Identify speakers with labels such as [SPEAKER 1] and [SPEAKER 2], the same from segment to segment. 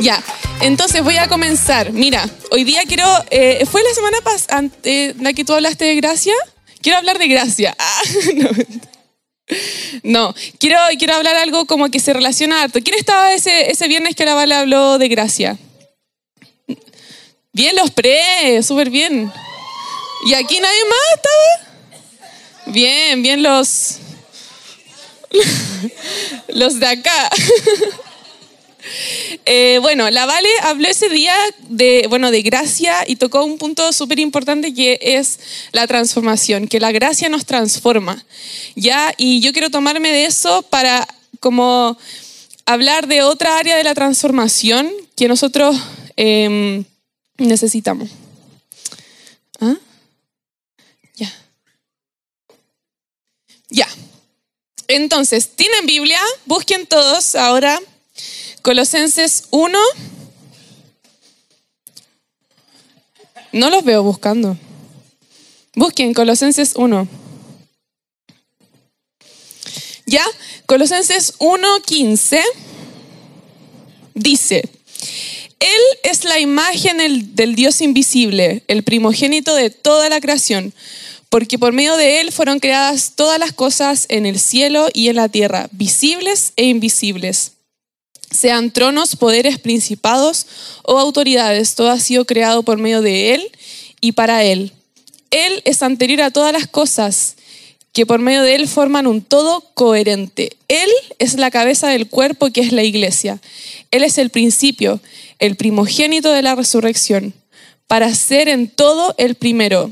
[SPEAKER 1] Ya, entonces voy a comenzar. Mira, hoy día quiero. eh, ¿Fue la semana pasada la que tú hablaste de gracia? Quiero hablar de gracia. Ah, no. No, quiero, quiero hablar algo como que se relaciona harto. ¿Quién estaba ese, ese viernes que la Vale habló de gracia? Bien, los pre, súper bien. ¿Y aquí nadie más estaba? Bien, bien los. Los de acá. Eh, bueno, la Vale habló ese día de, bueno, de gracia y tocó un punto súper importante que es la transformación, que la gracia nos transforma. ¿ya? Y yo quiero tomarme de eso para como hablar de otra área de la transformación que nosotros eh, necesitamos. ¿Ah? Ya. Ya. Entonces, ¿tienen Biblia? Busquen todos ahora Colosenses 1. No los veo buscando. Busquen Colosenses 1. ¿Ya? Colosenses 1.15 dice, Él es la imagen del Dios invisible, el primogénito de toda la creación, porque por medio de Él fueron creadas todas las cosas en el cielo y en la tierra, visibles e invisibles sean tronos, poderes, principados o autoridades, todo ha sido creado por medio de Él y para Él. Él es anterior a todas las cosas que por medio de Él forman un todo coherente. Él es la cabeza del cuerpo que es la iglesia. Él es el principio, el primogénito de la resurrección, para ser en todo el primero,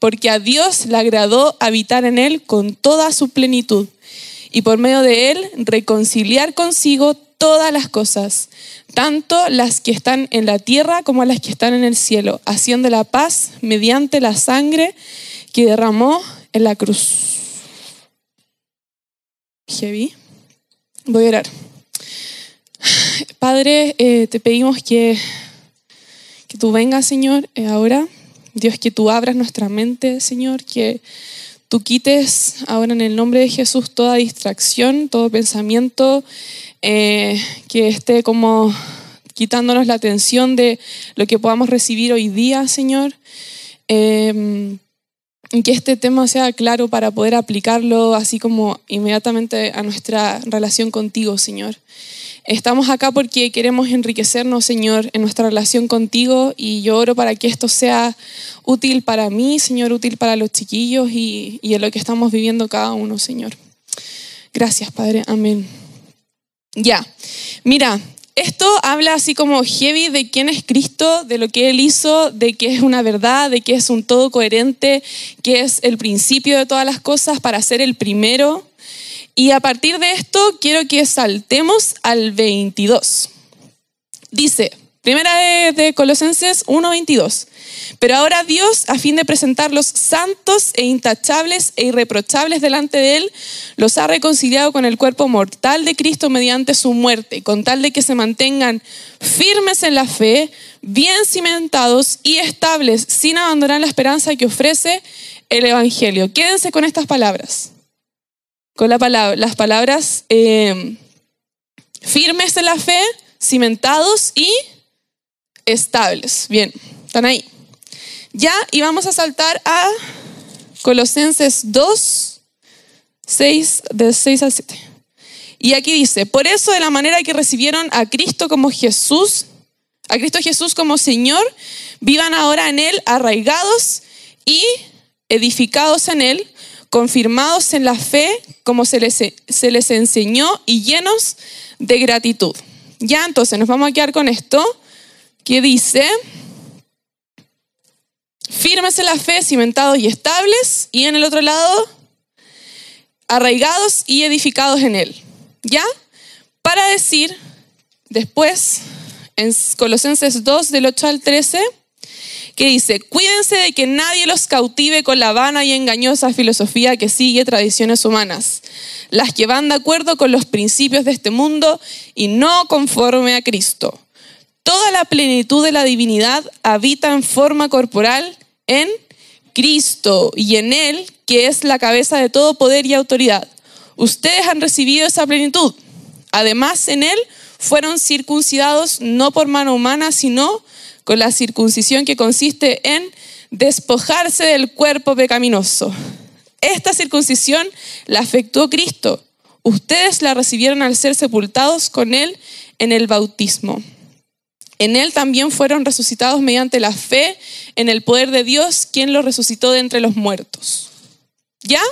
[SPEAKER 1] porque a Dios le agradó habitar en Él con toda su plenitud y por medio de Él reconciliar consigo todas las cosas, tanto las que están en la tierra como las que están en el cielo, haciendo la paz mediante la sangre que derramó en la cruz. Heavy. Voy a orar. Padre, eh, te pedimos que, que tú vengas, Señor, eh, ahora. Dios, que tú abras nuestra mente, Señor, que tú quites ahora en el nombre de Jesús toda distracción, todo pensamiento eh, que esté como quitándonos la atención de lo que podamos recibir hoy día, Señor. Eh, que este tema sea claro para poder aplicarlo así como inmediatamente a nuestra relación contigo, Señor. Estamos acá porque queremos enriquecernos, Señor, en nuestra relación contigo y yo oro para que esto sea útil para mí, Señor, útil para los chiquillos y en lo que estamos viviendo cada uno, Señor. Gracias, Padre. Amén. Ya, mira, esto habla así como heavy de quién es Cristo, de lo que Él hizo, de que es una verdad, de que es un todo coherente, que es el principio de todas las cosas para ser el primero. Y a partir de esto quiero que saltemos al 22. Dice, primera de, de Colosenses 1.22. Pero ahora Dios, a fin de presentarlos santos e intachables e irreprochables delante de Él, los ha reconciliado con el cuerpo mortal de Cristo mediante su muerte, con tal de que se mantengan firmes en la fe, bien cimentados y estables, sin abandonar la esperanza que ofrece el Evangelio. Quédense con estas palabras, con las palabras eh, firmes en la fe, cimentados y estables. Bien, están ahí. Ya, y vamos a saltar a Colosenses 2, 6, de 6 al 7. Y aquí dice, por eso de la manera que recibieron a Cristo como Jesús, a Cristo Jesús como Señor, vivan ahora en Él arraigados y edificados en Él, confirmados en la fe como se les, se les enseñó y llenos de gratitud. Ya entonces nos vamos a quedar con esto que dice, firmes en la fe, cimentados y estables, y en el otro lado, arraigados y edificados en él. ¿Ya? Para decir después, en Colosenses 2, del 8 al 13, que dice, cuídense de que nadie los cautive con la vana y engañosa filosofía que sigue tradiciones humanas, las que van de acuerdo con los principios de este mundo y no conforme a Cristo. Toda la plenitud de la divinidad habita en forma corporal en Cristo y en Él, que es la cabeza de todo poder y autoridad. Ustedes han recibido esa plenitud. Además, en Él fueron circuncidados no por mano humana, sino con la circuncisión que consiste en despojarse del cuerpo pecaminoso. Esta circuncisión la afectó Cristo. Ustedes la recibieron al ser sepultados con Él en el bautismo. En Él también fueron resucitados mediante la fe en el poder de Dios, quien los resucitó de entre los muertos. ¿Ya?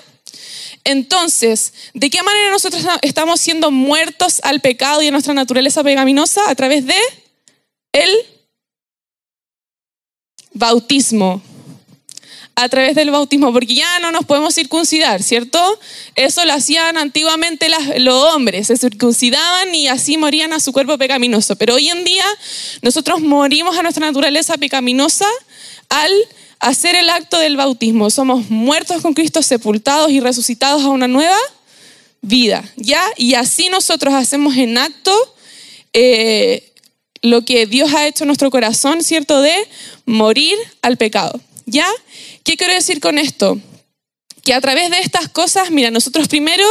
[SPEAKER 1] Entonces, ¿de qué manera nosotros estamos siendo muertos al pecado y a nuestra naturaleza pecaminosa? A través de el bautismo a través del bautismo, porque ya no nos podemos circuncidar, ¿cierto? Eso lo hacían antiguamente los hombres, se circuncidaban y así morían a su cuerpo pecaminoso. Pero hoy en día nosotros morimos a nuestra naturaleza pecaminosa al hacer el acto del bautismo. Somos muertos con Cristo, sepultados y resucitados a una nueva vida, ¿ya? Y así nosotros hacemos en acto eh, lo que Dios ha hecho en nuestro corazón, ¿cierto? De morir al pecado. ¿Ya? ¿Qué quiero decir con esto? Que a través de estas cosas, mira, nosotros primero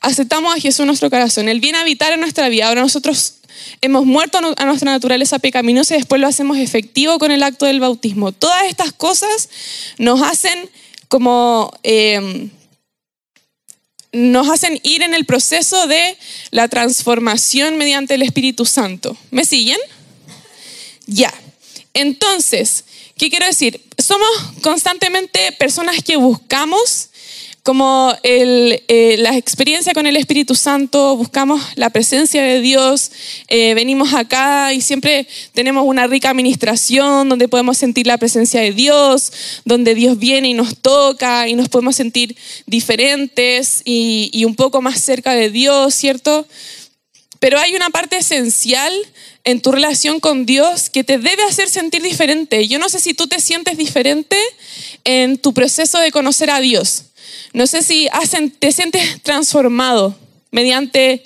[SPEAKER 1] aceptamos a Jesús en nuestro corazón. Él viene a habitar en nuestra vida. Ahora nosotros hemos muerto a nuestra naturaleza pecaminosa y después lo hacemos efectivo con el acto del bautismo. Todas estas cosas nos hacen como... Eh, nos hacen ir en el proceso de la transformación mediante el Espíritu Santo. ¿Me siguen? Ya. Entonces, ¿Qué quiero decir? Somos constantemente personas que buscamos como eh, la experiencia con el Espíritu Santo, buscamos la presencia de Dios, eh, venimos acá y siempre tenemos una rica administración donde podemos sentir la presencia de Dios, donde Dios viene y nos toca y nos podemos sentir diferentes y, y un poco más cerca de Dios, ¿cierto? Pero hay una parte esencial en tu relación con Dios que te debe hacer sentir diferente. Yo no sé si tú te sientes diferente en tu proceso de conocer a Dios. No sé si te sientes transformado mediante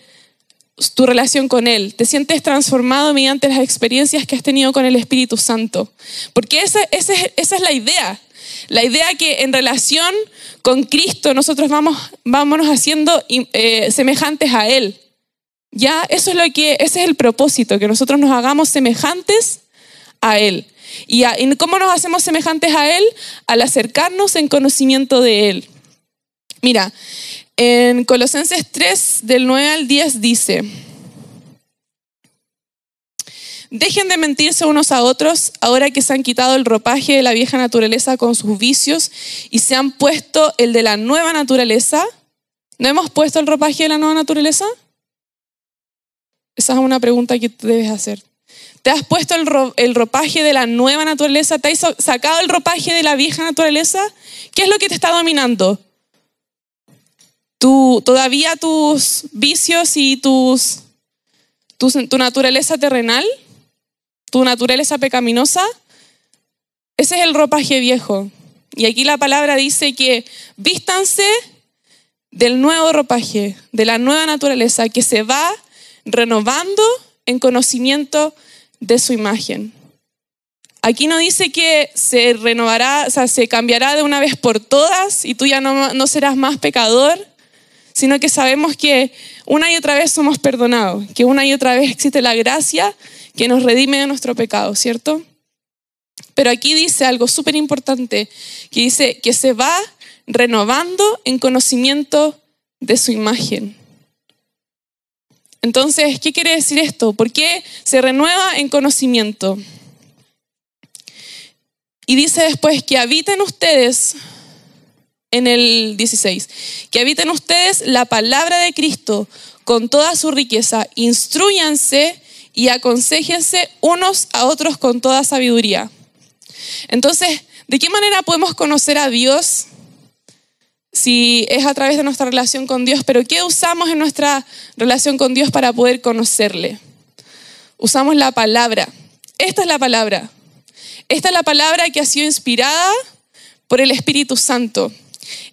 [SPEAKER 1] tu relación con Él. Te sientes transformado mediante las experiencias que has tenido con el Espíritu Santo. Porque esa, es la idea. La idea que en relación con Cristo nosotros vamos, vámonos haciendo eh, semejantes a Él. Ya, eso es lo que, ese es el propósito, que nosotros nos hagamos semejantes a Él. ¿Y, cómo nos hacemos semejantes a Él? Al acercarnos en conocimiento de Él. Mira, en Colosenses 3, del 9 al 10 dice, Dejen de mentirse unos a otros ahora que se han quitado el ropaje de la vieja naturaleza con sus vicios y se han puesto el de la nueva naturaleza. ¿No hemos puesto el ropaje de la nueva naturaleza? Esa es una pregunta que debes hacer. ¿Te has puesto el, ropaje de la nueva naturaleza? ¿Te has sacado el ropaje de la vieja naturaleza? ¿Qué es lo que te está dominando? ¿Tu, ¿Todavía tus vicios y tus, tu naturaleza terrenal? ¿Tu naturaleza pecaminosa? Ese es el ropaje viejo. Y aquí la palabra dice que vístanse del nuevo ropaje, de la nueva naturaleza que se va renovando en conocimiento de su imagen. Aquí no dice que se renovará, o sea, se cambiará de una vez por todas y tú ya no, serás más pecador, sino que sabemos que una y otra vez somos perdonados, que una y otra vez existe la gracia que nos redime de nuestro pecado, ¿cierto? Pero aquí dice algo súper importante, que dice que se va renovando en conocimiento de su imagen. Entonces, ¿qué quiere decir esto? ¿Por qué se renueva en conocimiento? Y dice después que habiten ustedes, en el 16, que habiten ustedes la palabra de Cristo con toda su riqueza, instruyanse y aconsejense unos a otros con toda sabiduría. Entonces, ¿de qué manera podemos conocer a Dios? Si es a través de nuestra relación con Dios, pero ¿qué usamos en nuestra relación con Dios para poder conocerle? Usamos la palabra. Esta es la palabra. Esta es la palabra que ha sido inspirada por el Espíritu Santo.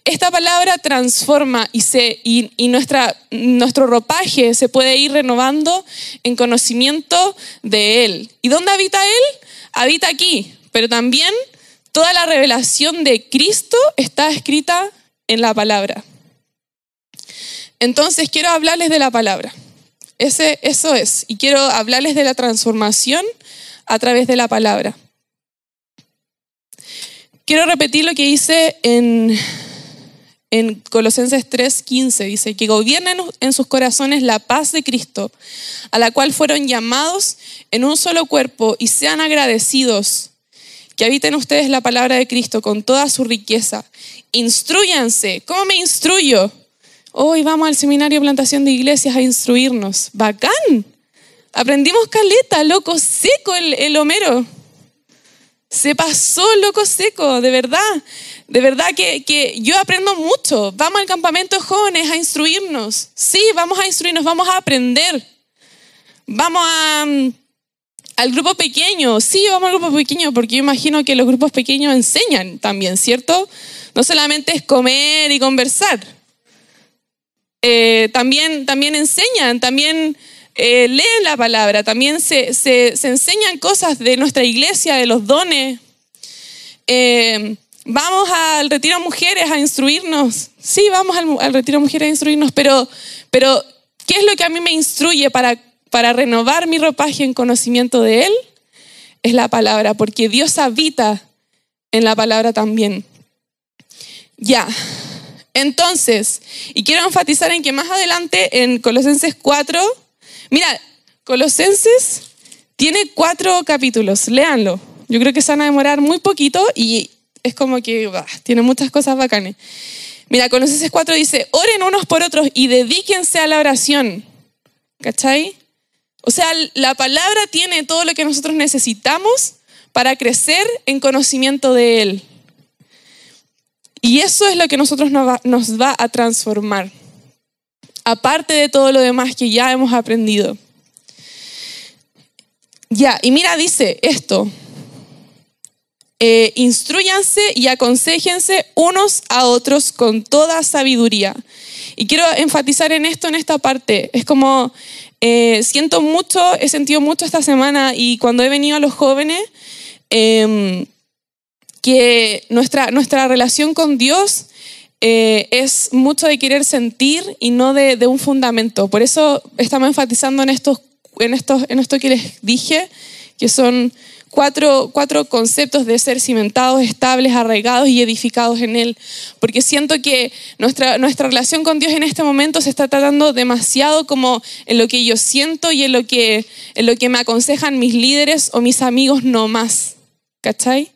[SPEAKER 1] Esta palabra transforma y, nuestra, nuestro ropaje se puede ir renovando en conocimiento de Él. ¿Y dónde habita Él? Habita aquí, pero también toda la revelación de Cristo está escrita en la palabra. Entonces quiero hablarles de la palabra. ese, eso es. Y quiero hablarles de la transformación a través de la palabra. Quiero repetir lo que dice en, en Colosenses 3:15. Dice que gobiernen en sus corazones la paz de Cristo, a la cual fueron llamados en un solo cuerpo y sean agradecidos. Que habiten ustedes la palabra de Cristo con toda su riqueza. Instruyanse. ¿Cómo me instruyo? Hoy vamos al seminario Plantación de Iglesias a instruirnos. Bacán. Aprendimos caleta, loco seco el, el Homero. Se pasó loco seco, de verdad. De verdad que, que, yo aprendo mucho. Vamos al campamento de jóvenes a instruirnos. Sí, vamos a instruirnos, vamos a aprender. Vamos a, mm, al grupo pequeño. Sí, vamos al grupo pequeño porque yo imagino que los grupos pequeños enseñan también, ¿cierto? No solamente es comer y conversar. Eh, también, también enseñan, también eh, leen la palabra, también se, se, enseñan cosas de nuestra iglesia, de los dones. Eh, vamos al retiro mujeres a instruirnos. Sí, vamos al, retiro mujeres a instruirnos, pero, pero ¿qué es lo que a mí me instruye para, para renovar mi ropaje en conocimiento de Él? Es la palabra, porque Dios habita en la palabra también. Ya. Entonces, y quiero enfatizar en que más adelante en Colosenses 4, Mira, Colosenses tiene cuatro capítulos, léanlo. Yo creo que se van a demorar muy poquito y es como que tiene muchas cosas bacanes. Mira, Colosenses 4 dice, oren unos por otros y dedíquense a la oración. ¿Cachai? O sea, la palabra tiene todo lo que nosotros necesitamos para crecer en conocimiento de Él. Y eso es lo que nosotros nos va a transformar aparte de todo lo demás que ya hemos aprendido. Ya, y mira, dice esto. Eh, instruyanse y aconsejense unos a otros con toda sabiduría. Y quiero enfatizar en esto, en esta parte. Es como, eh, siento mucho, he sentido mucho esta semana y cuando he venido a los jóvenes, em, que nuestra, nuestra relación con Dios eh, es mucho de querer sentir y no de, un fundamento. Por eso estamos enfatizando en, estos, en, estos, en esto que les dije, que son cuatro, cuatro conceptos de ser cimentados, estables, arraigados y edificados en Él. Porque siento que nuestra, nuestra relación con Dios en este momento se está tratando demasiado como en lo que yo siento y en lo que, en lo que me aconsejan mis líderes o mis amigos no más. ¿Cachai?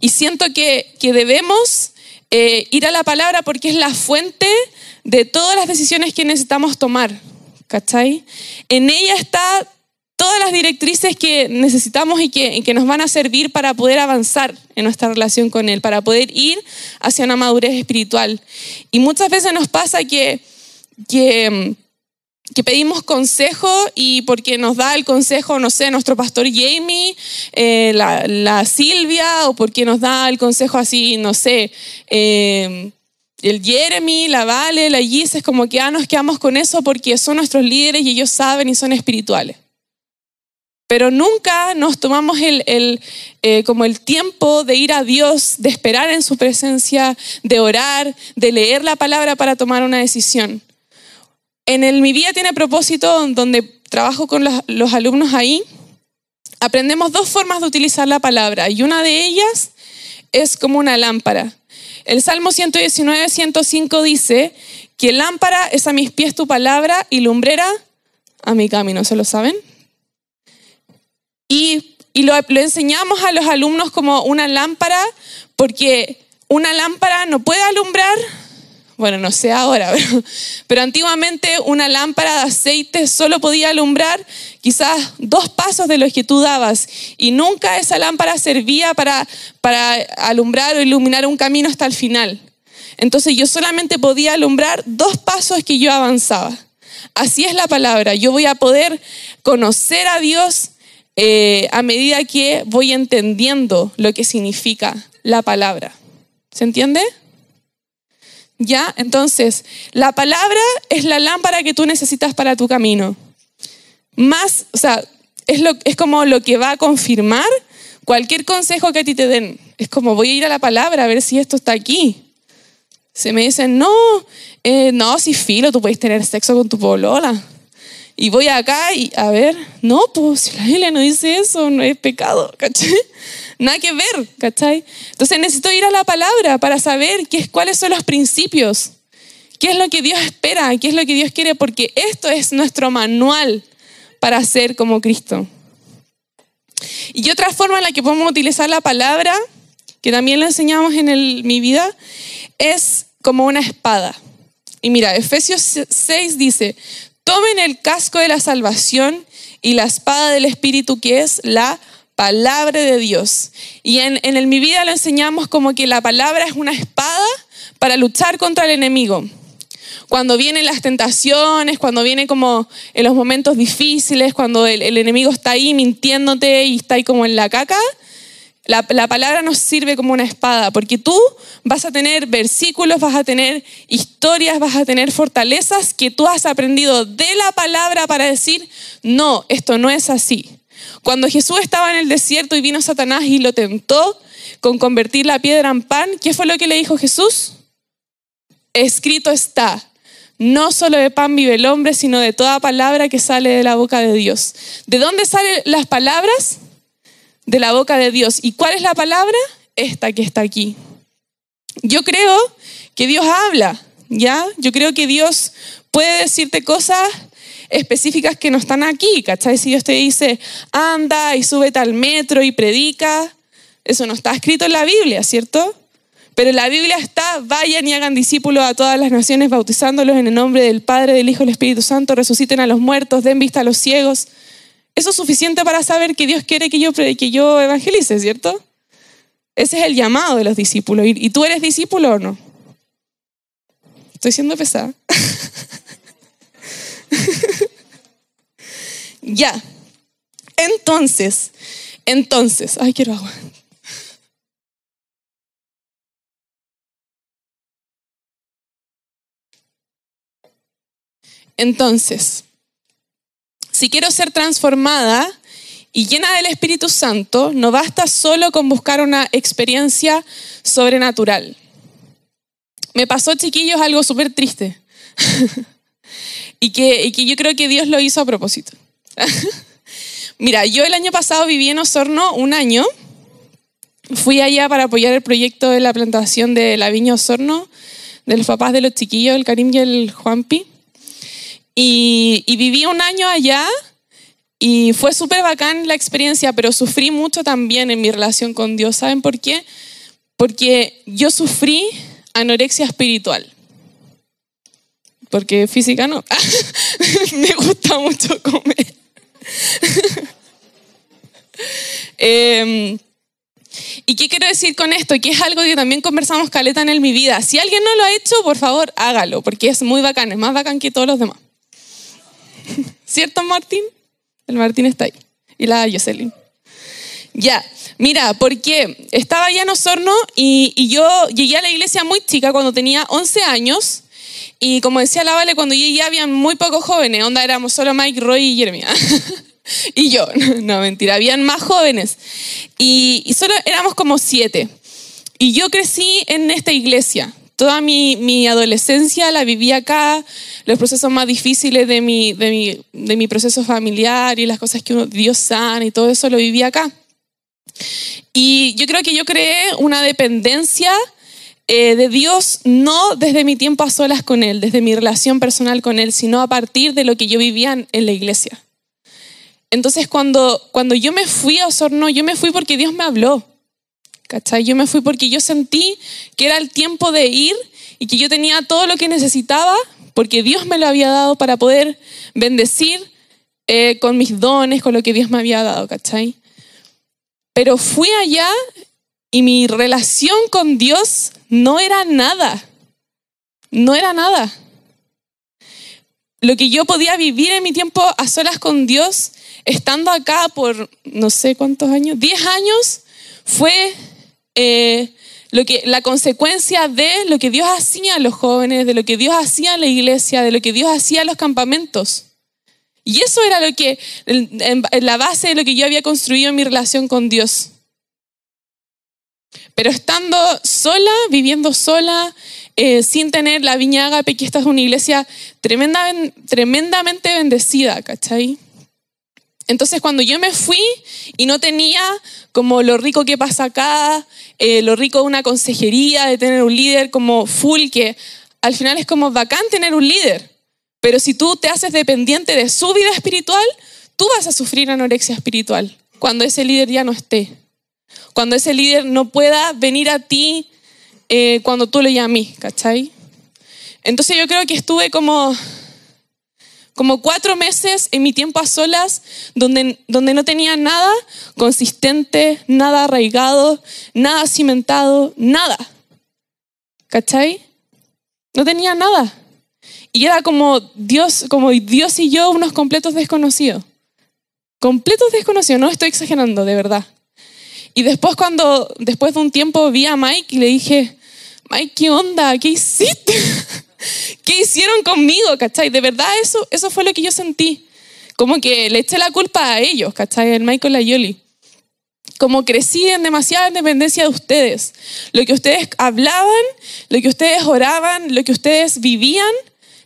[SPEAKER 1] Y siento que, que debemos eh, ir a la palabra porque es la fuente de todas las decisiones que necesitamos tomar. ¿Cachai? En ella está todas las directrices que necesitamos y que, que, nos van a servir para poder avanzar en nuestra relación con Él, para poder ir hacia una madurez espiritual. Y muchas veces nos pasa que, que que pedimos consejo y porque nos da el consejo, no sé, nuestro pastor Jamie, eh, la, Silvia, o porque nos da el consejo así, no sé, eh, el Jeremy, la Vale, la Gis, es como que ah, nos quedamos con eso porque son nuestros líderes y ellos saben y son espirituales. Pero nunca nos tomamos el, eh, como el tiempo de ir a Dios, de esperar en su presencia, de orar, de leer la palabra para tomar una decisión. En el Mi Vida tiene propósito, donde trabajo con los, alumnos ahí, aprendemos dos formas de utilizar la palabra y una de ellas es como una lámpara. El Salmo 119, 105 dice que lámpara es a mis pies tu palabra y lumbrera a mi camino, ¿se lo saben? Y, lo enseñamos a los alumnos como una lámpara porque una lámpara no puede alumbrar bueno, no sé ahora, pero, antiguamente una lámpara de aceite solo podía alumbrar quizás dos pasos de los que tú dabas y nunca esa lámpara servía para, para alumbrar o iluminar un camino hasta el final. Entonces yo solamente podía alumbrar dos pasos que yo avanzaba. Así es la palabra. Yo voy a poder conocer a Dios eh, a medida que voy entendiendo lo que significa la palabra. ¿Se entiende? ¿Ya? Entonces, la palabra es la lámpara que tú necesitas para tu camino. Más, o sea, es, lo, es como lo que va a confirmar cualquier consejo que a ti te den. Es como voy a ir a la palabra a ver si esto está aquí. Se me dicen, no, eh, no, si filo, tú puedes tener sexo con tu polola. Y voy acá y, a ver, no, pues si la Biblia no dice eso, no es pecado, ¿cachai? Nada que ver, ¿cachai? Entonces necesito ir a la palabra para saber qué, cuáles son los principios, qué es lo que Dios espera, qué es lo que Dios quiere, porque esto es nuestro manual para ser como Cristo. Y otra forma en la que podemos utilizar la palabra, que también lo enseñamos en mi vida, es como una espada. Y mira, Efesios 6 dice, tomen el casco de la salvación y la espada del Espíritu que es la palabra de Dios. Y en, en mi vida lo enseñamos como que la palabra es una espada para luchar contra el enemigo. Cuando vienen las tentaciones, cuando viene como en los momentos difíciles, cuando el, el enemigo está ahí mintiéndote y está ahí como en la caca, la, palabra nos sirve como una espada, porque tú vas a tener versículos, vas a tener historias, vas a tener fortalezas que tú has aprendido de la palabra para decir, no, esto no es así. Cuando Jesús estaba en el desierto y vino Satanás y lo tentó con convertir la piedra en pan, ¿qué fue lo que le dijo Jesús? Escrito está, no solo de pan vive el hombre, sino de toda palabra que sale de la boca de Dios. ¿De dónde salen las palabras? De la boca de Dios. ¿Y cuál es la palabra? Esta que está aquí. Yo creo que Dios habla, ¿ya? Yo creo que Dios puede decirte cosas específicas que no están aquí, ¿cachai? Si Dios te dice, anda y súbete al metro y predica, eso no está escrito en la Biblia, ¿cierto? Pero en la Biblia está, vayan y hagan discípulos a todas las naciones, bautizándolos en el nombre del Padre, del Hijo y del Espíritu Santo, resuciten a los muertos, den vista a los ciegos, eso es suficiente para saber que Dios quiere que yo, que yo evangelice, ¿cierto? Ese es el llamado de los discípulos. ¿Y tú eres discípulo o no? Estoy siendo pesada. ya. Entonces, entonces, ay, quiero agua. Entonces, si quiero ser transformada y llena del Espíritu Santo, no basta solo con buscar una experiencia sobrenatural. Me pasó, chiquillos, algo súper triste. y, que, yo creo que Dios lo hizo a propósito. Mira, yo el año pasado viví en Osorno un año. Fui allá para apoyar el proyecto de la plantación de la viña Osorno, de los papás de los chiquillos, el Karim y el Juanpi. Y, viví un año allá y fue súper bacán la experiencia, pero sufrí mucho también en mi relación con Dios. ¿Saben por qué? Porque yo sufrí anorexia espiritual. Porque física no. Me gusta mucho comer. Em, ¿Y qué quiero decir con esto? Que es algo que también conversamos caleta en mi vida. Si alguien no lo ha hecho, por favor, hágalo, porque es muy bacán, es más bacán que todos los demás. ¿Cierto, Martín? El Martín está ahí. Y la Jocelyn. Ya, mira, porque estaba ya en Osorno y, yo llegué a la iglesia muy chica cuando tenía 11 años. Y como decía la Vale, cuando llegué había muy pocos jóvenes. Onda éramos solo Mike, Roy y Jeremia. y yo, no, mentira, habían más jóvenes. Y, y solo éramos como siete. Y yo crecí en esta iglesia. Toda mi, mi, adolescencia la viví acá, los procesos más difíciles de mi, de, mi, de mi proceso familiar y las cosas que uno, Dios sana y todo eso lo viví acá. Y yo creo que yo creé una dependencia eh, de Dios no desde mi tiempo a solas con Él, desde mi relación personal con Él, sino a partir de lo que yo vivía en la iglesia. Entonces cuando, cuando yo me fui a Osorno, yo me fui porque Dios me habló. ¿Cachai? Yo me fui porque yo sentí que era el tiempo de ir y que yo tenía todo lo que necesitaba porque Dios me lo había dado para poder bendecir eh, con mis dones, con lo que Dios me había dado, ¿cachai? Pero fui allá y mi relación con Dios no era nada, no era nada. Lo que yo podía vivir en mi tiempo a solas con Dios, estando acá por no sé cuántos años, 10 años, fue eh, lo que, la consecuencia de lo que Dios hacía a los jóvenes, de lo que Dios hacía en la iglesia, de lo que Dios hacía en los campamentos. Y eso era lo que, en, la base de lo que yo había construido en mi relación con Dios. Pero estando sola, viviendo sola, eh, sin tener la viña Agape, que esta es una iglesia tremenda, tremendamente bendecida, ¿cachai? Entonces cuando yo me fui y no tenía como lo rico que pasa acá, eh, lo rico de una consejería, de tener un líder como full, que al final es como bacán tener un líder, pero si tú te haces dependiente de su vida espiritual, tú vas a sufrir anorexia espiritual cuando ese líder ya no esté. Cuando ese líder no pueda venir a ti eh, cuando tú le llamas, ¿cachai? Entonces yo creo que estuve como, como cuatro meses en mi tiempo a solas donde, donde no tenía nada consistente, nada arraigado, nada cimentado, nada. ¿Cachai? No tenía nada. Y era como Dios, como Dios y yo unos completos desconocidos. Completos desconocidos, no estoy exagerando, de verdad. Y después cuando, después de un tiempo vi a Mike y le dije, Mike, ¿qué onda? ¿Qué hiciste? ¿Qué hicieron conmigo? ¿Cachai? De verdad eso, eso fue lo que yo sentí. Como que le eché la culpa a ellos, ¿cachai? El Michael y Yoli. Como crecí en demasiada dependencia de ustedes. Lo que ustedes hablaban, lo que ustedes oraban, lo que ustedes vivían,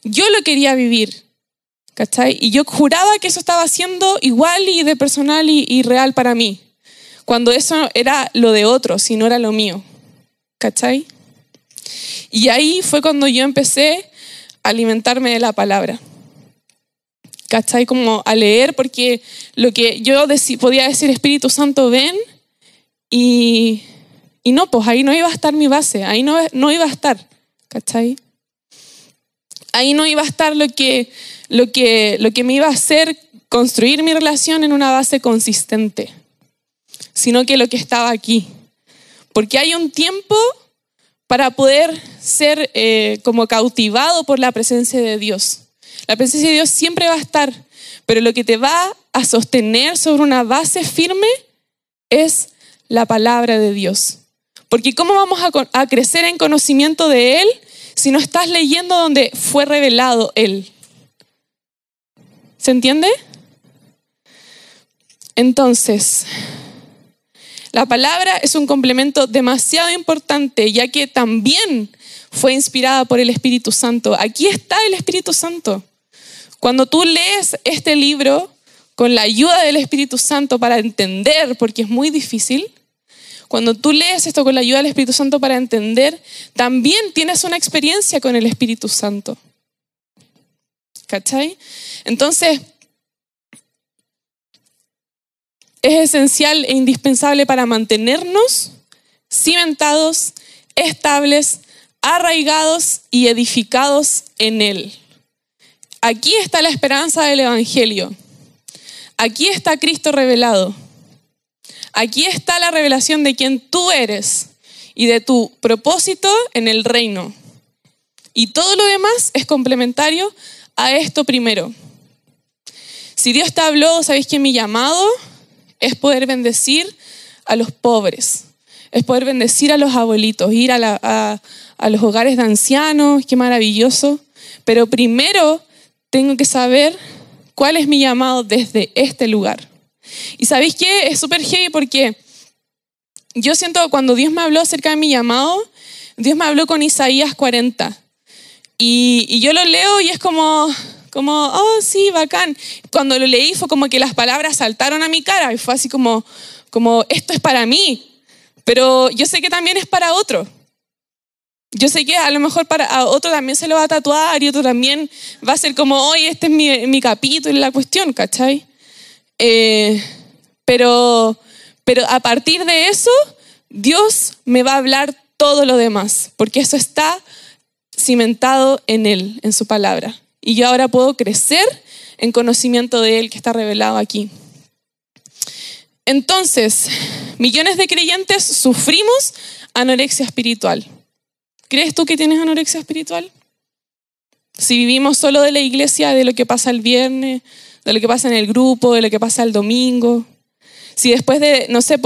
[SPEAKER 1] yo lo quería vivir. ¿Cachai? Y yo juraba que eso estaba siendo igual y de personal y, y real para mí. Cuando eso era lo de otros y no era lo mío. ¿Cachai? Y ahí fue cuando yo empecé a alimentarme de la palabra. ¿Cachai? Como a leer, porque lo que yo podía decir, Espíritu Santo, ven, y, y, no, pues ahí no iba a estar mi base, ahí no, no iba a estar, ¿cachai? Ahí no iba a estar lo que, lo, que, lo que me iba a hacer construir mi relación en una base consistente, sino que lo que estaba aquí. Porque hay un tiempo para poder ser eh, como cautivado por la presencia de Dios. La presencia de Dios siempre va a estar, pero lo que te va a sostener sobre una base firme es la palabra de Dios. Porque ¿cómo vamos a, a crecer en conocimiento de Él si no estás leyendo donde fue revelado Él? ¿Se entiende? Entonces, la palabra es un complemento demasiado importante, ya que también fue inspirada por el Espíritu Santo. Aquí está el Espíritu Santo. Cuando tú lees este libro con la ayuda del Espíritu Santo para entender, porque es muy difícil, cuando tú lees esto con la ayuda del Espíritu Santo para entender, también tienes una experiencia con el Espíritu Santo. ¿Cachai? Entonces, es esencial e indispensable para mantenernos cimentados, estables, arraigados y edificados en Él. Aquí está la esperanza del Evangelio. Aquí está Cristo revelado. Aquí está la revelación de quien tú eres y de tu propósito en el reino. Y todo lo demás es complementario a esto primero. Si Dios te habló, ¿sabéis que mi llamado es poder bendecir a los pobres, es poder bendecir a los abuelitos, ir a, los hogares de ancianos, qué maravilloso. Pero primero tengo que saber cuál es mi llamado desde este lugar. Y sabéis qué? Es súper heavy porque yo siento cuando Dios me habló acerca de mi llamado, Dios me habló con Isaías 40. Y, y yo lo leo y es como, como, oh, sí, bacán. Cuando lo leí fue como que las palabras saltaron a mi cara y fue así como, como, esto es para mí, pero yo sé que también es para otro. Yo sé que a lo mejor para otro también se lo va a tatuar y otro también va a ser como, hoy este es mi, mi capítulo y la cuestión, ¿cachai? Eh, pero, pero a partir de eso, Dios me va a hablar todo lo demás, porque eso está cimentado en Él, en su palabra y yo ahora puedo crecer en conocimiento de Él que está revelado aquí. Entonces, millones de creyentes sufrimos anorexia espiritual. ¿Crees tú que tienes anorexia espiritual? Si vivimos solo de la iglesia, de lo que pasa el viernes, de lo que pasa en el grupo, de lo que pasa el domingo. Si después de, no sé,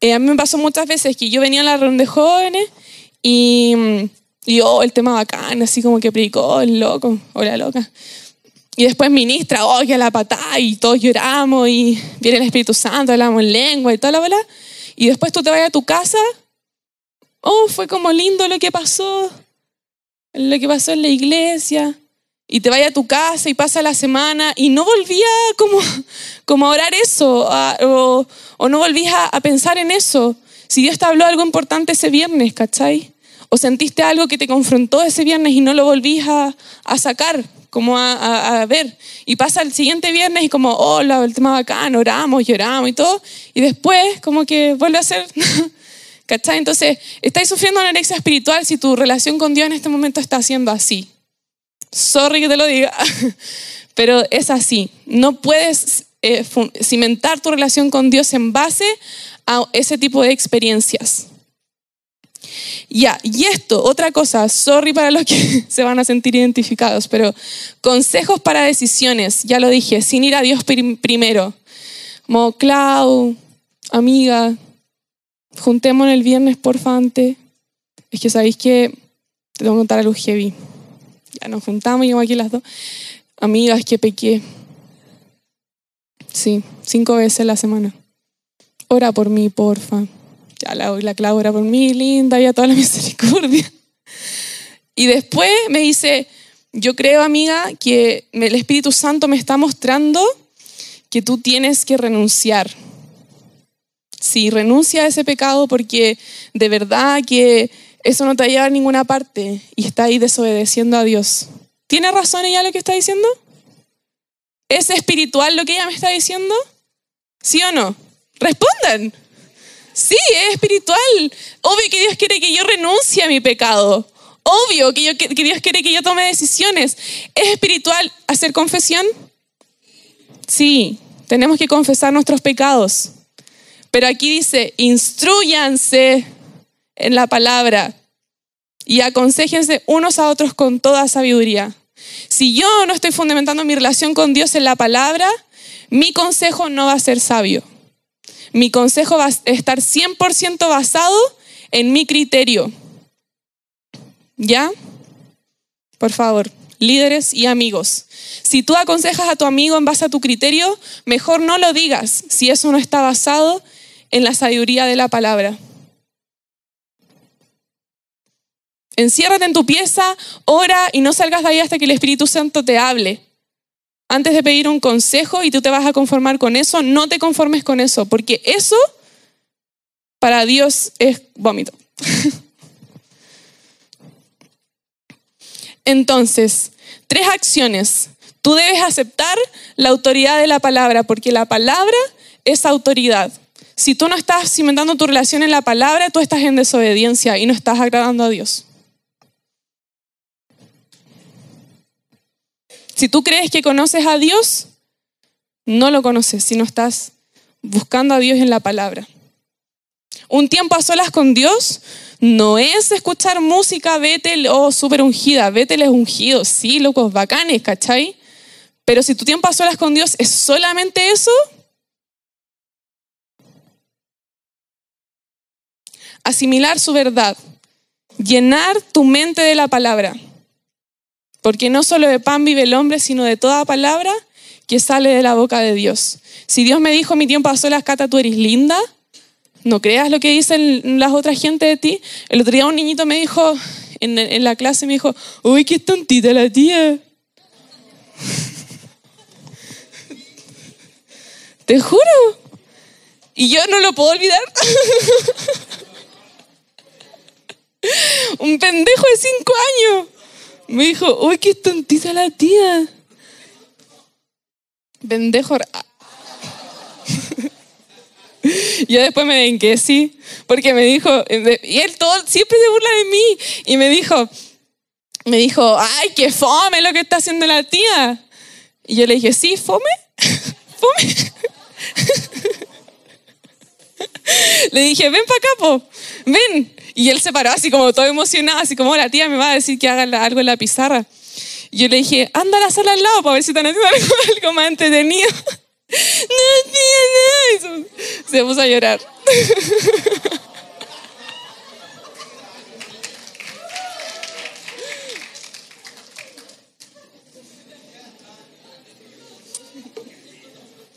[SPEAKER 1] eh, a mí me pasó muchas veces que yo venía a la reunión de jóvenes y mm, y oh, el tema bacán, así como que predicó el loco o la loca. Y después ministra, oh, que la patada, y todos lloramos, y viene el Espíritu Santo, hablamos en lengua y toda la. Y después tú te vas a tu casa, oh, fue como lindo lo que pasó, lo que pasó en la iglesia, y te vaya a tu casa y pasa la semana y no volvía como, como a orar eso, o, no volvías a, pensar en eso. Si Dios te habló algo importante ese viernes, ¿cachai? O sentiste algo que te confrontó ese viernes y no lo volvís a, sacar, como a, ver. Y pasa el siguiente viernes y como, hola, el tema bacán, oramos, lloramos y todo. Y después como que vuelve a ser... ¿Cachai? Entonces, estáis sufriendo una anorexia espiritual si tu relación con Dios en este momento está siendo así. Sorry que te lo diga, pero es así. No puedes eh, cimentar tu relación con Dios en base a ese tipo de experiencias. Ya, y esto, otra cosa, sorry para los que se van a sentir identificados, pero consejos para decisiones, ya lo dije, sin ir a Dios primero. Como, Clau, amiga, juntemos el viernes, por antes. Es que sabéis que te tengo que contar algo heavy. Ya nos juntamos, yo aquí las dos. Amigas, que pequé. Sí, cinco veces la semana. Ora por mí, porfa. Ya la, la Clau por mí, linda, ya toda la misericordia. Y después me dice, yo creo, amiga, que el Espíritu Santo me está mostrando que tú tienes que renunciar. Sí, renuncia a ese pecado porque de verdad que eso no te va a llevar a ninguna parte y está ahí desobedeciendo a Dios. ¿Tiene razón ella lo que está diciendo? ¿Es espiritual lo que ella me está diciendo? ¿Sí o no? Respondan. Sí, es espiritual. Obvio que Dios quiere que yo renuncie a mi pecado. Obvio que, que Dios quiere que yo tome decisiones. ¿Es espiritual hacer confesión? Sí, tenemos que confesar nuestros pecados. Pero aquí dice, instruyanse en la palabra y aconsejense unos a otros con toda sabiduría. Si yo no estoy fundamentando mi relación con Dios en la palabra, mi consejo no va a ser sabio. Mi consejo va a estar 100% basado en mi criterio. ¿Ya? Por favor, líderes y amigos. Si tú aconsejas a tu amigo en base a tu criterio, mejor no lo digas si eso no está basado en la sabiduría de la palabra. Enciérrate en tu pieza, ora y no salgas de ahí hasta que el Espíritu Santo te hable. Antes de pedir un consejo y tú te vas a conformar con eso, no te conformes con eso, porque eso para Dios es vómito. Entonces, tres acciones. Tú debes aceptar la autoridad de la palabra, porque la palabra es autoridad. Si tú no estás cimentando tu relación en la palabra, tú estás en desobediencia y no estás agradando a Dios. Si tú crees que conoces a Dios, no lo conoces si no estás buscando a Dios en la palabra. Un tiempo a solas con Dios no es escuchar música Betel o oh, súper ungida. Betel es ungido, sí, locos, bacanes, ¿cachai? Pero si tu tiempo a solas con Dios es solamente eso, asimilar su verdad, llenar tu mente de la palabra. Porque no solo de pan vive el hombre, sino de toda palabra que sale de la boca de Dios. Si Dios me dijo, mi tiempo a solas, Cata, tú eres linda, no creas lo que dicen las otras gente de ti. El otro día un niñito me dijo, en, en la clase me dijo, uy, qué tontita la tía. Te juro. Y yo no lo puedo olvidar. Un pendejo de cinco años. Me dijo, uy, qué tontita la tía. Pendejo. Yo después me vengué, sí, porque me dijo, y él todo, siempre se burla de mí, y me dijo, me dijo, ay, qué fome lo que está haciendo la tía. Y yo le dije, sí, fome, fome. le dije, ven para acá, po, ven. Y él se paró así como todo emocionado, así como la tía me va a decir que haga algo en la pizarra. Y yo le dije, anda a la sala al lado para ver si están haciendo algo, más entretenido. No, tía, no. Se puso a llorar.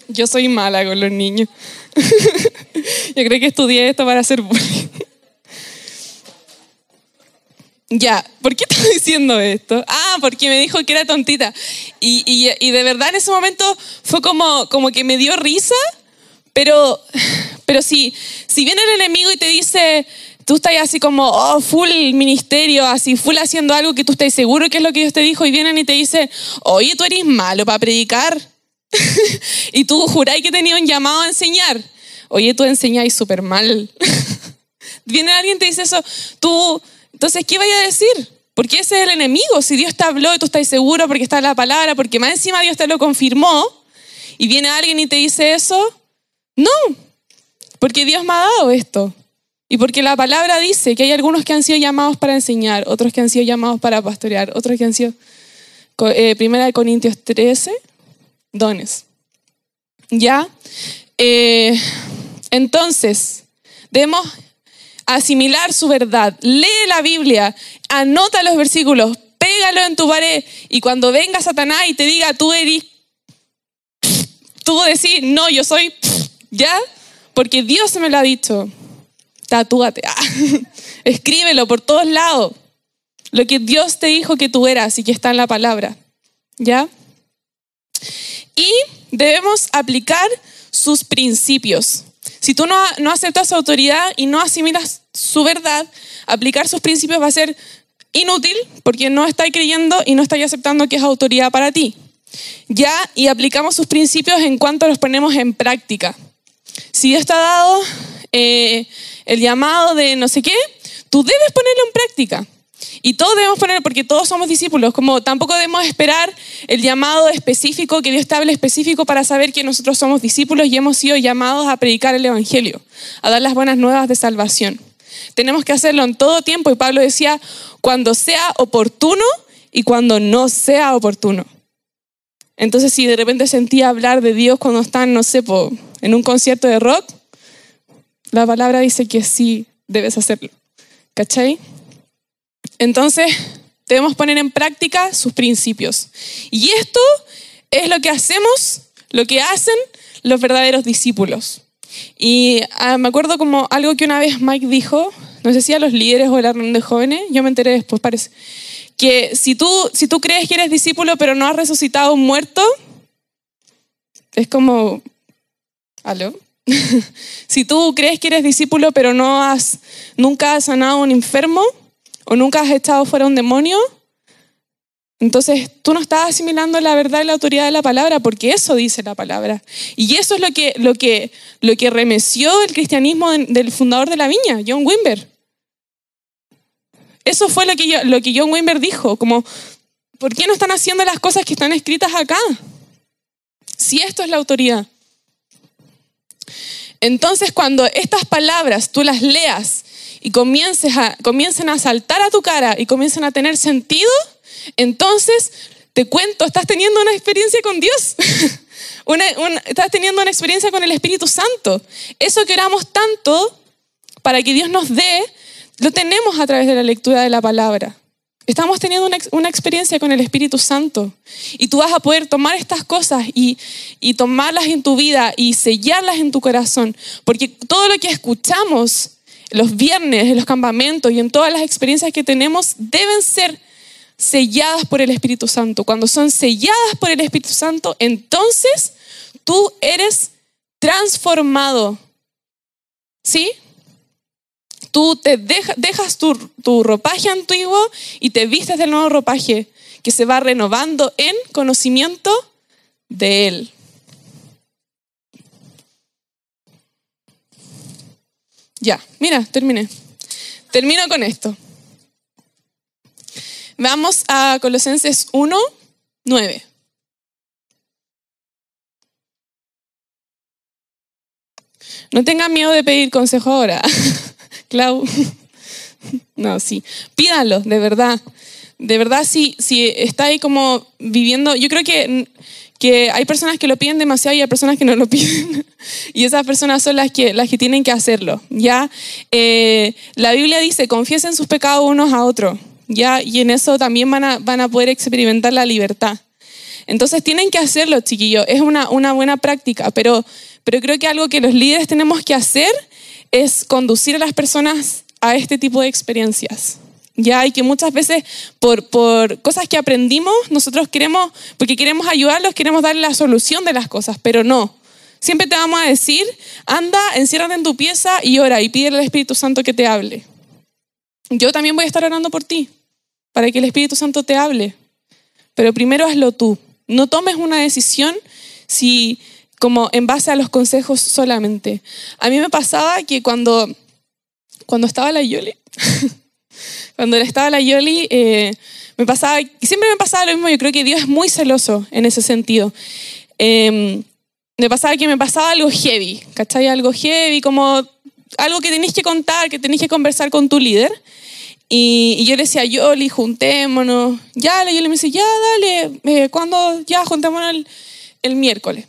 [SPEAKER 1] Yo soy mala con los niños. Yo creo que estudié esto para hacer bullying. Ya, ¿por qué estás diciendo esto? Ah, porque me dijo que era tontita. Y, y, y, de verdad en ese momento fue como, como que me dio risa, pero, pero si, si viene el enemigo y te dice, tú estás así como, oh, full ministerio, así, full haciendo algo que tú estás seguro que es lo que Dios te dijo, y vienen y te dicen, oye, tú eres malo para predicar. y tú juráis que tenías un llamado a enseñar. Oye, tú enseñáis súper mal. Viene alguien y te dice eso, tú, entonces, ¿qué vaya a decir? Porque ese es el enemigo. Si Dios te habló y tú estás seguro porque está la palabra, porque más encima Dios te lo confirmó, y viene alguien y te dice eso, no, porque Dios me ha dado esto. Y porque la palabra dice que hay algunos que han sido llamados para enseñar, otros que han sido llamados para pastorear, otros que han sido, eh, primera de Corintios 13, dones. ¿Ya? Eh, entonces, debemos asimilar su verdad. Lee la Biblia, anota los versículos, pégalo en tu pared y cuando venga Satanás y te diga, tú eres, tú decís, no, yo soy, ¿ya? Porque Dios me lo ha dicho. Tatúate, escríbelo por todos lados. Lo que Dios te dijo que tú eras y que está en la palabra. ¿Ya? Y debemos aplicar sus principios. Si tú no, no aceptas su autoridad y no asimilas su verdad, aplicar sus principios va a ser inútil porque no estás creyendo y no estás aceptando que es autoridad para ti. Ya, y aplicamos sus principios en cuanto los ponemos en práctica. Si Dios te dado eh, el llamado de no sé qué, tú debes ponerlo en práctica. Y todos debemos poner, porque todos somos discípulos, como tampoco debemos esperar el llamado específico, que Dios te hable específico para saber que nosotros somos discípulos y hemos sido llamados a predicar el Evangelio, a dar las buenas nuevas de salvación. Tenemos que hacerlo en todo tiempo y Pablo decía, cuando sea oportuno y cuando no sea oportuno. Entonces, si de repente sentía hablar de Dios cuando están, no sé, en un concierto de rock, la palabra dice que sí debes hacerlo. ¿Cachai? Entonces, debemos poner en práctica sus principios. Y esto es lo que hacemos, lo que hacen los verdaderos discípulos. Y ah, me acuerdo como algo que una vez Mike dijo, no sé si a los líderes o a la reunión de jóvenes, yo me enteré después, parece, que si tú, si tú crees que eres discípulo pero no has resucitado un muerto, es como, ¿aló? si tú crees que eres discípulo pero no has, nunca has sanado a un enfermo, o nunca has estado fuera un demonio, entonces tú no estás asimilando la verdad y la autoridad de la palabra, porque eso dice la palabra. Y eso es lo que, lo que, lo que remeció el cristianismo del fundador de la viña, John Wimber. Eso fue lo que, lo que John Wimber dijo, como, ¿por qué no están haciendo las cosas que están escritas acá? Si esto es la autoridad. Entonces, cuando estas palabras tú las leas y comiences a, comiencen a saltar a tu cara y comiencen a tener sentido, entonces te cuento, estás teniendo una experiencia con Dios. estás teniendo una experiencia con el Espíritu Santo. Eso que oramos tanto para que Dios nos dé, lo tenemos a través de la lectura de la palabra. Estamos teniendo una, experiencia con el Espíritu Santo. Y tú vas a poder tomar estas cosas y tomarlas en tu vida y sellarlas en tu corazón. Porque todo lo que escuchamos los viernes, en los campamentos y en todas las experiencias que tenemos deben ser selladas por el Espíritu Santo. Cuando son selladas por el Espíritu Santo, entonces tú eres transformado. ¿Sí? Tú te dejas tu, tu ropaje antiguo y te vistes del nuevo ropaje que se va renovando en conocimiento de Él. Ya, mira, terminé. Termino con esto. Vamos a Colosenses 1, 9. No tengan miedo de pedir consejo ahora. Clau. No, sí. Pídanlo, de verdad. De verdad, si, si está ahí como viviendo, yo creo que que hay personas que lo piden demasiado y hay personas que no lo piden. y esas personas son las que, las que tienen que hacerlo. ¿ya? Eh, la Biblia dice, confiesen sus pecados unos a otros. ¿ya? Y en eso también van a, van a poder experimentar la libertad. Entonces tienen que hacerlo, chiquillos. Es una, una buena práctica, pero, pero creo que algo que los líderes tenemos que hacer es conducir a las personas a este tipo de experiencias. Ya, y que muchas veces por, por cosas que aprendimos, nosotros queremos, porque queremos ayudarlos, queremos darle la solución de las cosas, pero no. Siempre te vamos a decir, anda, enciérrate en tu pieza y ora y pídele al Espíritu Santo que te hable. Yo también voy a estar orando por ti, para que el Espíritu Santo te hable. Pero primero hazlo tú. No tomes una decisión si como en base a los consejos solamente. A mí me pasaba que cuando, cuando estaba la Yoli, cuando estaba la Yoli, eh, me pasaba, siempre me pasaba lo mismo, yo creo que Dios es muy celoso en ese sentido. Em, me pasaba que me pasaba algo heavy, ¿cachai? Algo heavy, como algo que tenéis que contar, que tenéis que conversar con tu líder. Y, yo le decía, Yoli, juntémonos. Ya, la Yoli me dice, ya, dale, eh, ¿cuándo? Ya, juntémonos el, miércoles.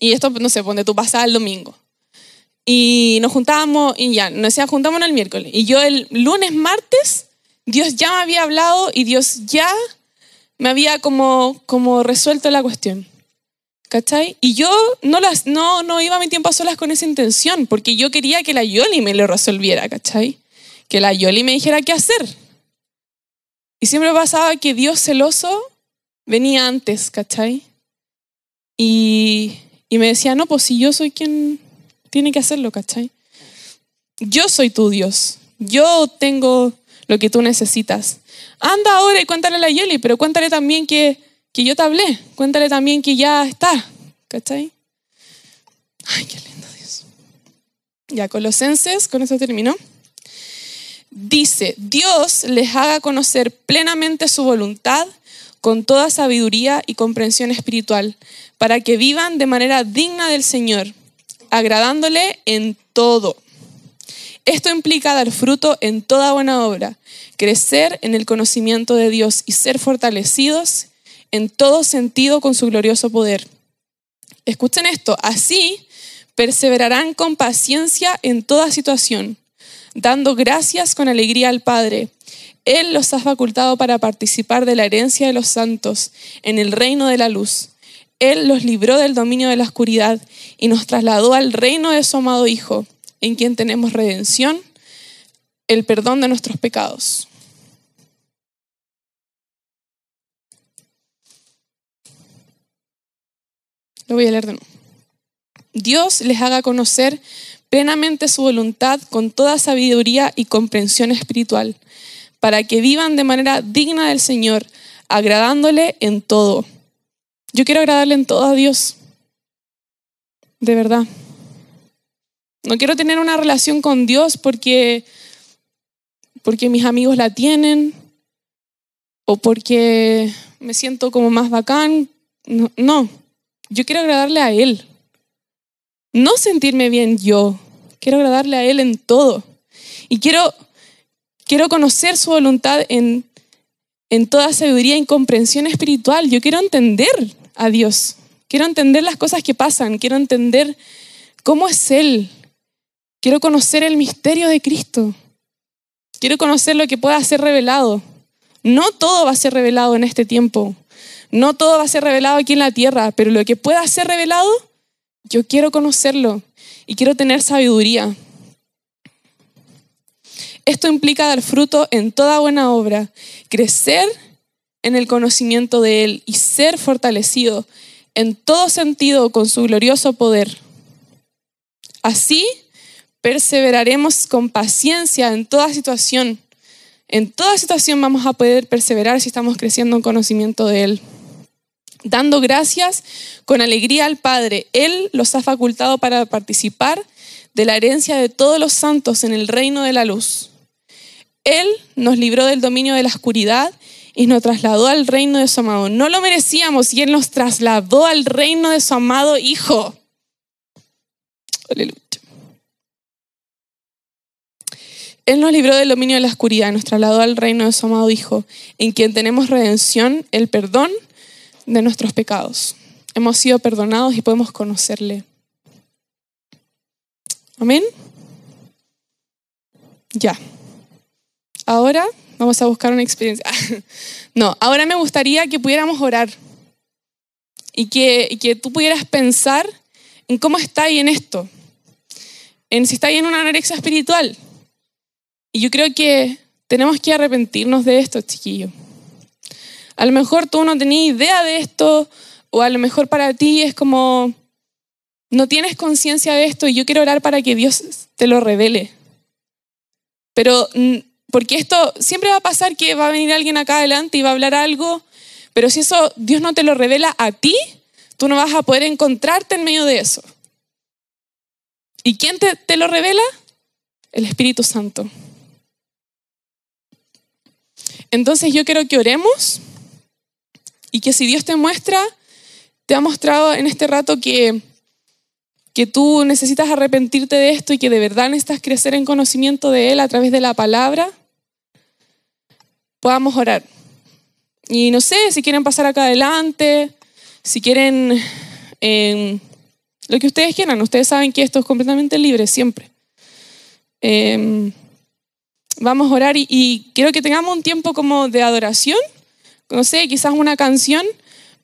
[SPEAKER 1] Y esto, no sé, donde tú pasas el domingo. Y nos juntábamos y ya, nos decía, juntámonos el miércoles. Y yo el lunes, martes, Dios ya me había hablado y Dios ya me había como, como resuelto la cuestión. ¿Cachai? Y yo no, las, no, no iba mi tiempo a solas con esa intención, porque yo quería que la Yoli me lo resolviera, ¿cachai? Que la Yoli me dijera qué hacer. Y siempre pasaba que Dios celoso venía antes, ¿cachai? Y, y me decía, no, pues si yo soy quien tiene que hacerlo, ¿cachai? Yo soy tu Dios. Yo tengo lo que tú necesitas. Anda ahora y cuéntale a la Yeli, pero cuéntale también que, que yo te hablé. Cuéntale también que ya está, ¿cachai? Ay, qué lindo Dios. Ya, Colosenses, con eso terminó. Dice, Dios les haga conocer plenamente su voluntad con toda sabiduría y comprensión espiritual, para que vivan de manera digna del Señor, agradándole en todo. Esto implica dar fruto en toda buena obra, crecer en el conocimiento de Dios y ser fortalecidos en todo sentido con su glorioso poder. Escuchen esto, así perseverarán con paciencia en toda situación, dando gracias con alegría al Padre él los ha facultado para participar de la herencia de los santos en el reino de la luz. Él los libró del dominio de la oscuridad y nos trasladó al reino de su amado Hijo, en quien tenemos redención, el perdón de nuestros pecados. Lo voy a leer de nuevo. Dios les haga conocer plenamente su voluntad con toda sabiduría y comprensión espiritual para que vivan de manera digna del Señor, agradándole en todo. Yo quiero agradarle en todo a Dios. De verdad. No quiero tener una relación con Dios porque, porque mis amigos la tienen o porque me siento como más bacán. No, yo quiero agradarle a Él. No sentirme bien yo. Quiero agradarle a Él en todo. Y quiero Quiero conocer su voluntad en, en toda sabiduría y comprensión espiritual. Yo quiero entender a Dios. Quiero entender las cosas que pasan. Quiero entender cómo es Él. Quiero conocer el misterio de Cristo. Quiero conocer lo que pueda ser revelado. No todo va a ser revelado en este tiempo. No todo va a ser revelado aquí en la tierra, pero lo que pueda ser revelado, yo quiero conocerlo y quiero tener sabiduría. Esto implica dar fruto en toda buena obra, crecer en el conocimiento de Él y ser fortalecido en todo sentido con su glorioso poder. Así perseveraremos con paciencia en toda situación. En toda situación vamos a poder perseverar si estamos creciendo en conocimiento de Él. Dando gracias con alegría al Padre. Él los ha facultado para participar de la herencia de todos los santos en el reino de la luz. Él nos libró del dominio de la oscuridad y nos trasladó al reino de su amado. No lo merecíamos y Él nos trasladó al reino de su amado Hijo. Aleluya. Él nos libró del dominio de la oscuridad nos trasladó al reino de su amado Hijo, en quien tenemos redención, el perdón de nuestros pecados. Hemos sido perdonados y podemos conocerle. Amén. Ya. Ahora vamos a buscar una experiencia. no, ahora me gustaría que pudiéramos orar y que, que tú pudieras pensar en cómo está ahí en esto, en si está ahí en una anorexia espiritual. Y yo creo que tenemos que arrepentirnos de esto, chiquillo. A lo mejor tú no tenías idea de esto, o a lo mejor para ti es como, no tienes conciencia de esto y yo quiero orar para que Dios te lo revele. Pero, porque esto siempre va a pasar que va a venir alguien acá adelante y va a hablar algo, pero si eso Dios no te lo revela a ti, tú no vas a poder encontrarte en medio de eso. ¿Y quién te, lo revela? El Espíritu Santo. Entonces yo quiero que oremos y que si Dios te muestra, te ha mostrado en este rato que, que tú necesitas arrepentirte de esto y que de verdad necesitas crecer en conocimiento de Él a través de la palabra, podamos orar. Y no sé, si quieren pasar acá adelante, si quieren em, lo que ustedes quieran, ustedes saben que esto es completamente libre siempre. Em, vamos a orar y, y, quiero que tengamos un tiempo como de adoración, no sé, quizás una canción,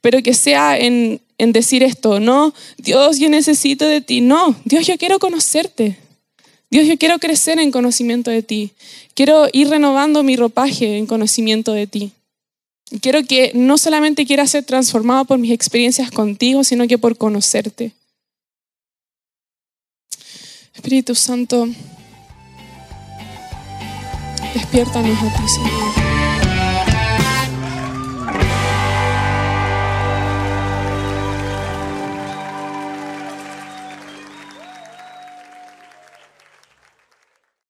[SPEAKER 1] pero que sea en decir esto, no, Dios, yo necesito de ti, no, Dios, yo quiero conocerte. Dios, yo quiero crecer en conocimiento de ti. Quiero ir renovando mi ropaje en conocimiento de ti. Quiero que no solamente quiera ser transformado por mis experiencias contigo, sino que por conocerte. Espíritu Santo, despiértanos a ti, Señor.